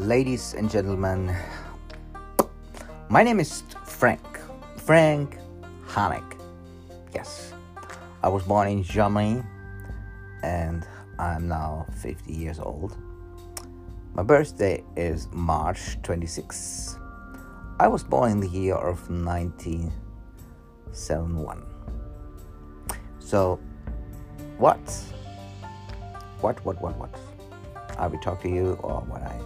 ladies and gentlemen. My name is Frank. Frank Hanek. Yes, I was born in Germany and I'm now 50 years old. My birthday is March 26. I was born in the year of 1971. So, what? What, what, what, what? I will talk to you, or what I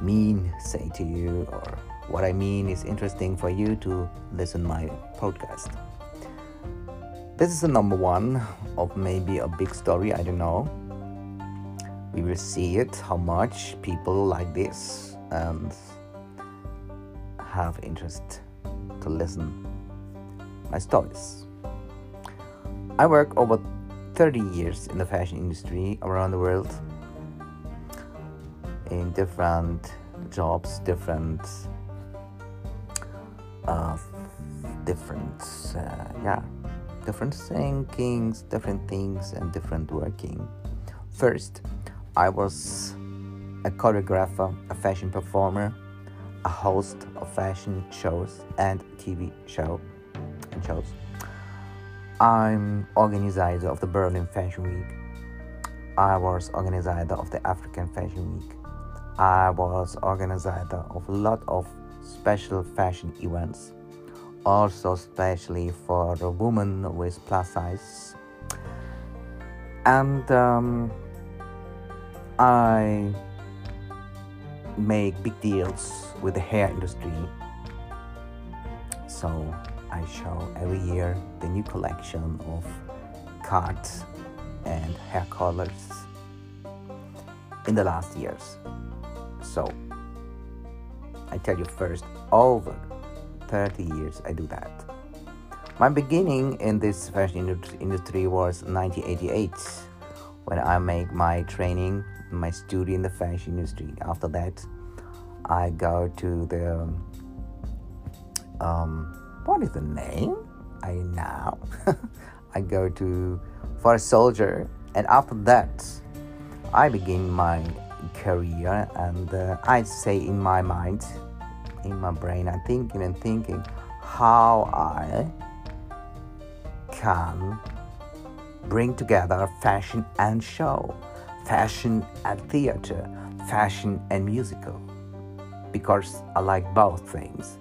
mean say to you, or what I mean is interesting for you to listen my podcast. This is the number one of maybe a big story. I don't know. We will see it. How much people like this and have interest to listen my stories. I work over 30 years in the fashion industry around the world in different jobs, different, uh, different, uh, yeah, different thinkings, different things, and different working. First, I was a choreographer, a fashion performer, a host of fashion shows and TV show and shows. I'm organizer of the Berlin Fashion Week. I was organizer of the African Fashion Week. I was organizer of a lot of special fashion events, also especially for the women with plus size. And um, I make big deals with the hair industry. So I show every year the new collection of cuts and hair colors in the last years. So I tell you first, over 30 years I do that. My beginning in this fashion industry was 1988 when I make my training, my study in the fashion industry. After that, I go to the um, what is the name? I now I go to for a soldier, and after that, I begin my career and uh, I say in my mind, in my brain, I'm thinking and thinking how I can bring together fashion and show, fashion and theater, fashion and musical, because I like both things.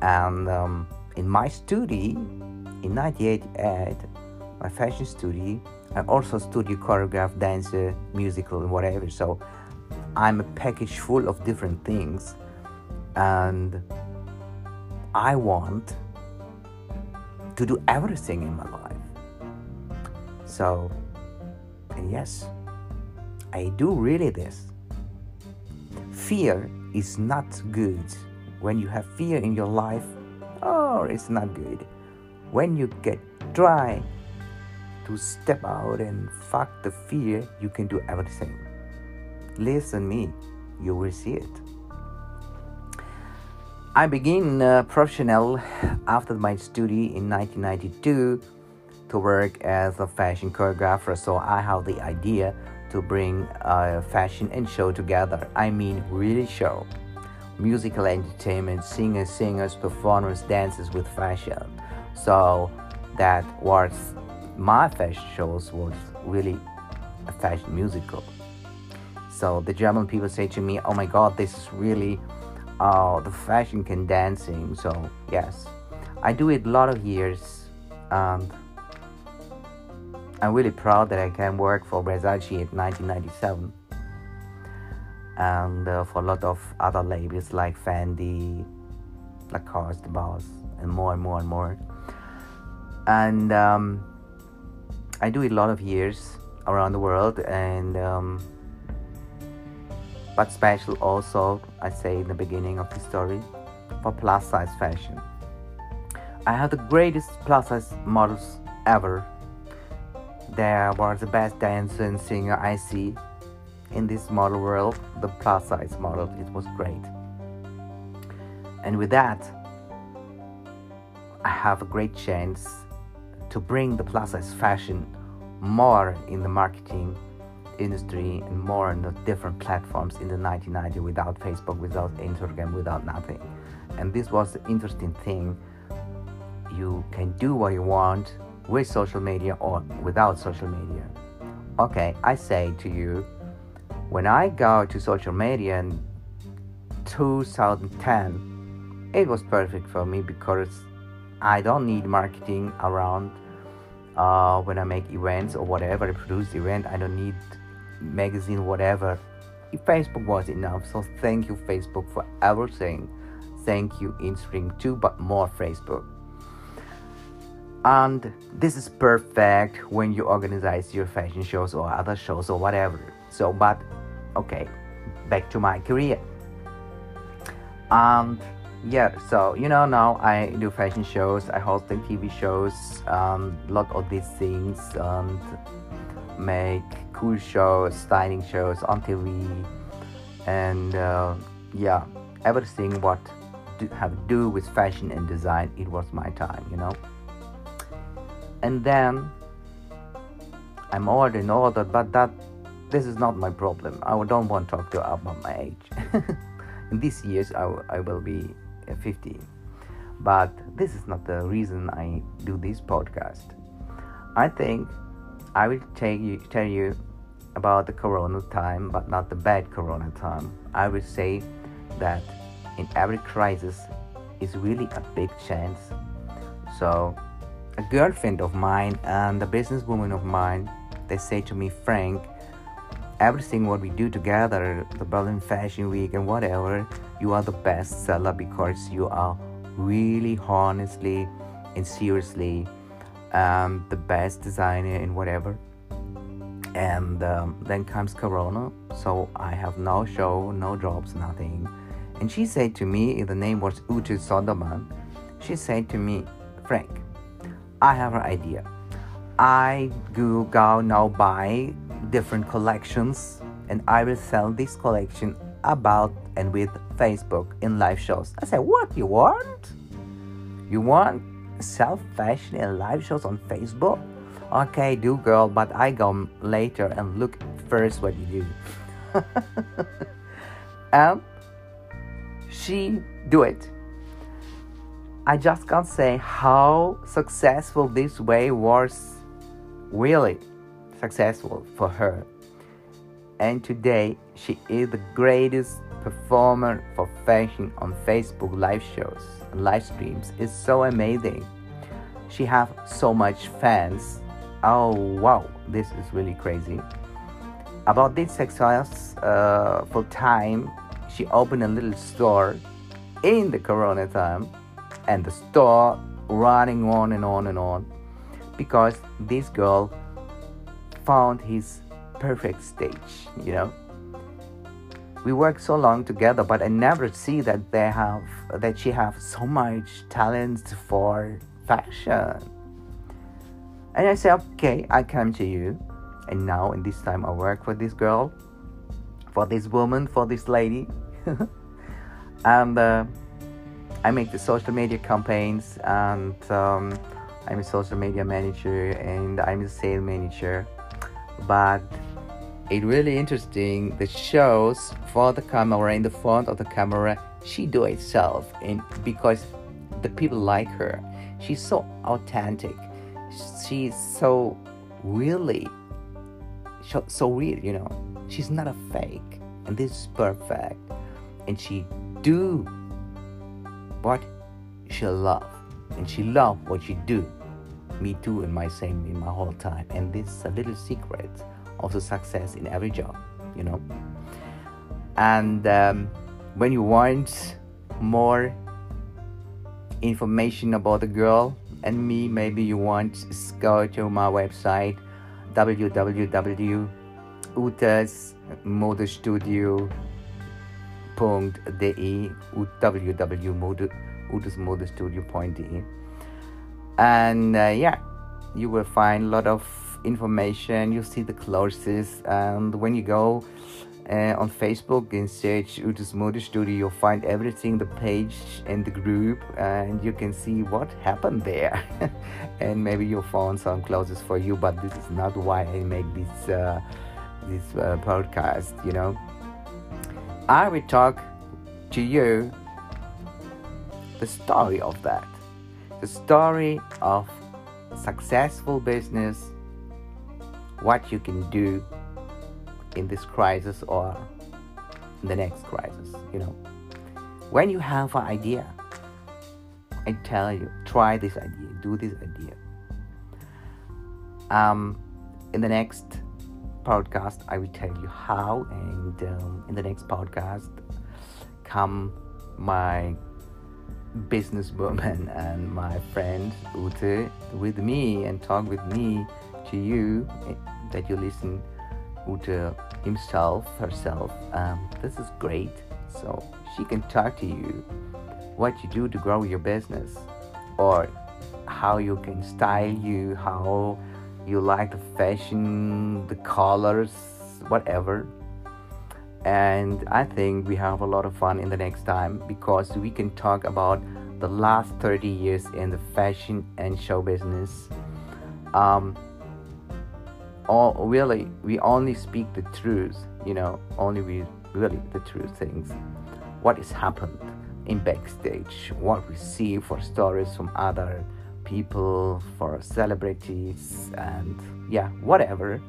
And um, in my studio, in 1988, my fashion studio, I also studio choreograph, dancer, musical, and whatever. So I'm a package full of different things, and I want to do everything in my life. So, and yes, I do really this. Fear is not good. When you have fear in your life, oh, it's not good. When you get dry, to step out and fuck the fear, you can do everything. Listen me, you will see it. I begin uh, professional after my study in 1992 to work as a fashion choreographer. So I have the idea to bring uh, fashion and show together. I mean, really show. Musical entertainment, singers, singers, performers, dances with fashion. So that was my fashion shows was really a fashion musical. So the German people say to me, "Oh my God, this is really uh, the fashion can dancing." So yes, I do it a lot of years, and I'm really proud that I can work for Versace in 1997, and uh, for a lot of other labels like Fendi, Lacoste, Boss, and more and more and more. And um, I do a lot of years around the world, and um, but special also, I say in the beginning of the story, for plus size fashion. I have the greatest plus size models ever. They were the best dancer and singer I see in this model world, the plus size model. It was great. And with that, I have a great chance to bring the plus size fashion more in the marketing industry and more on the different platforms in the 1990s without Facebook, without Instagram, without nothing. And this was the interesting thing. You can do what you want with social media or without social media. Okay, I say to you, when I go to social media in 2010, it was perfect for me because I don't need marketing around uh, when I make events or whatever, I produce event. I don't need magazine, whatever. Facebook was enough. So thank you, Facebook, for everything. Thank you, Instagram too, but more Facebook. And this is perfect when you organize your fashion shows or other shows or whatever. So, but okay, back to my career. And yeah so you know now i do fashion shows i host the tv shows um lot of these things and make cool shows styling shows on tv and uh, yeah everything what do, have to do with fashion and design it was my time you know? And then i'm older and older but that this is not my problem i don't want to talk to about my age. In these years I, I will be 50 but this is not the reason i do this podcast. I think i will you tell you about the corona time but not the bad corona time. I will say that in every crisis is really a big chance. So a girlfriend of mine and a businesswoman of mine they say to me frank everything what we do together the berlin fashion week and whatever you are the best seller because you are really honestly and seriously um, the best designer in whatever. And um, then comes corona. So i have no show no jobs nothing. And she said to me the name was ute soderman she said to me frank i have an idea. I go, go now buy different collections and i will sell this collection about and with Facebook in live shows. I said, What you want? You want self fashion and live shows on Facebook? Okay, do girl, but I go later and look first what you do. and um, she do it. I just can't say how successful this way was really successful for her and today she is the greatest performer for fashion on Facebook live shows and live streams. It's so amazing. She have so much fans. Oh wow, this is really crazy. About this success uh, for time, she opened a little store in the corona time and the store running on and on and on because this girl found his perfect stage, you know. We work so long together, but I never see that they have that she have so much talent for fashion. And I say, okay, I come to you, and now in this time I work for this girl, for this woman, for this lady, and uh, I make the social media campaigns, and um, I'm a social media manager, and I'm a sales manager, but it really interesting the shows for the camera in the front of the camera she do itself and because the people like her. She's so authentic. She's so really so, real you know? She's not a fake and this is perfect. And she do what she love and she love what she do. Me too in my same in my whole time. And this is a little secret also success in every job you know? And um, when you want more information about the girl and me maybe you want to go to my website www.utesmodestudio.de www.utesmodestudio.de and uh, yeah you will find a lot of information you see the clothes and when you go uh, on facebook and search Utes Mode Studio you'll find everything the page and the group and you can see what happened there. And maybe you'll find some clothes for you but this is not why I make this uh, this uh, podcast, you know, I will talk to you the story of that, the story of successful business, what you can do in this crisis or the next crisis, you know. When you have an idea, I tell you, try this idea, do this idea. Um, in the next podcast, I will tell you how, and um, in the next podcast, come my businesswoman and my friend Ute with me and talk with me to you that you listen Ute himself herself. Um, this is great. So she can talk to you what you do to grow your business or how you can style you how you like the fashion the colors whatever. And I think we have a lot of fun in the next time because we can talk about the last 30 years in the fashion and show business. Um, all really, we only speak the truth, you know, only we really the true things. What has happened in backstage, what we see for stories from other people, for celebrities, and yeah, whatever.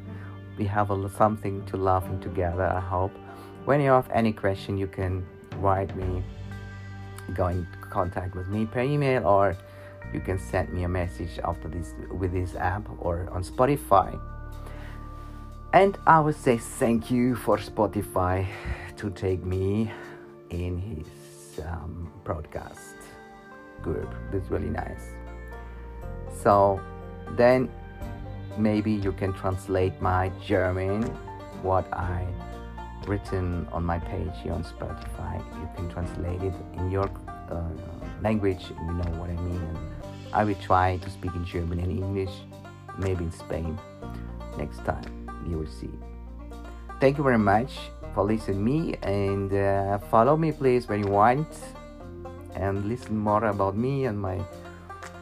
We have a, something to laughing together. I hope when you have any question, you can write me, go in contact with me per email, or you can send me a message after this with this app or on Spotify. And I would say thank you for Spotify to take me in his um, broadcast group. That's really nice. So then maybe you can translate my German, what I written on my page here on Spotify. You can translate it in your uh, language, you know what I mean. And I will try to speak in German and English, maybe in Spain next time. You will see. Thank you very much for listening me and uh, follow me please when you want and listen more about me and my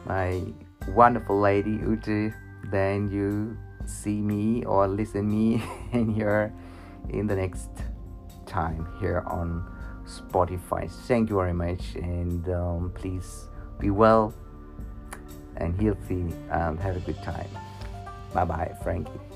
my wonderful lady Ute. Then you see me or listen me in your in the next time here on Spotify. Thank you very much, and um, please be well and healthy and have a good time. Bye bye, Frankie.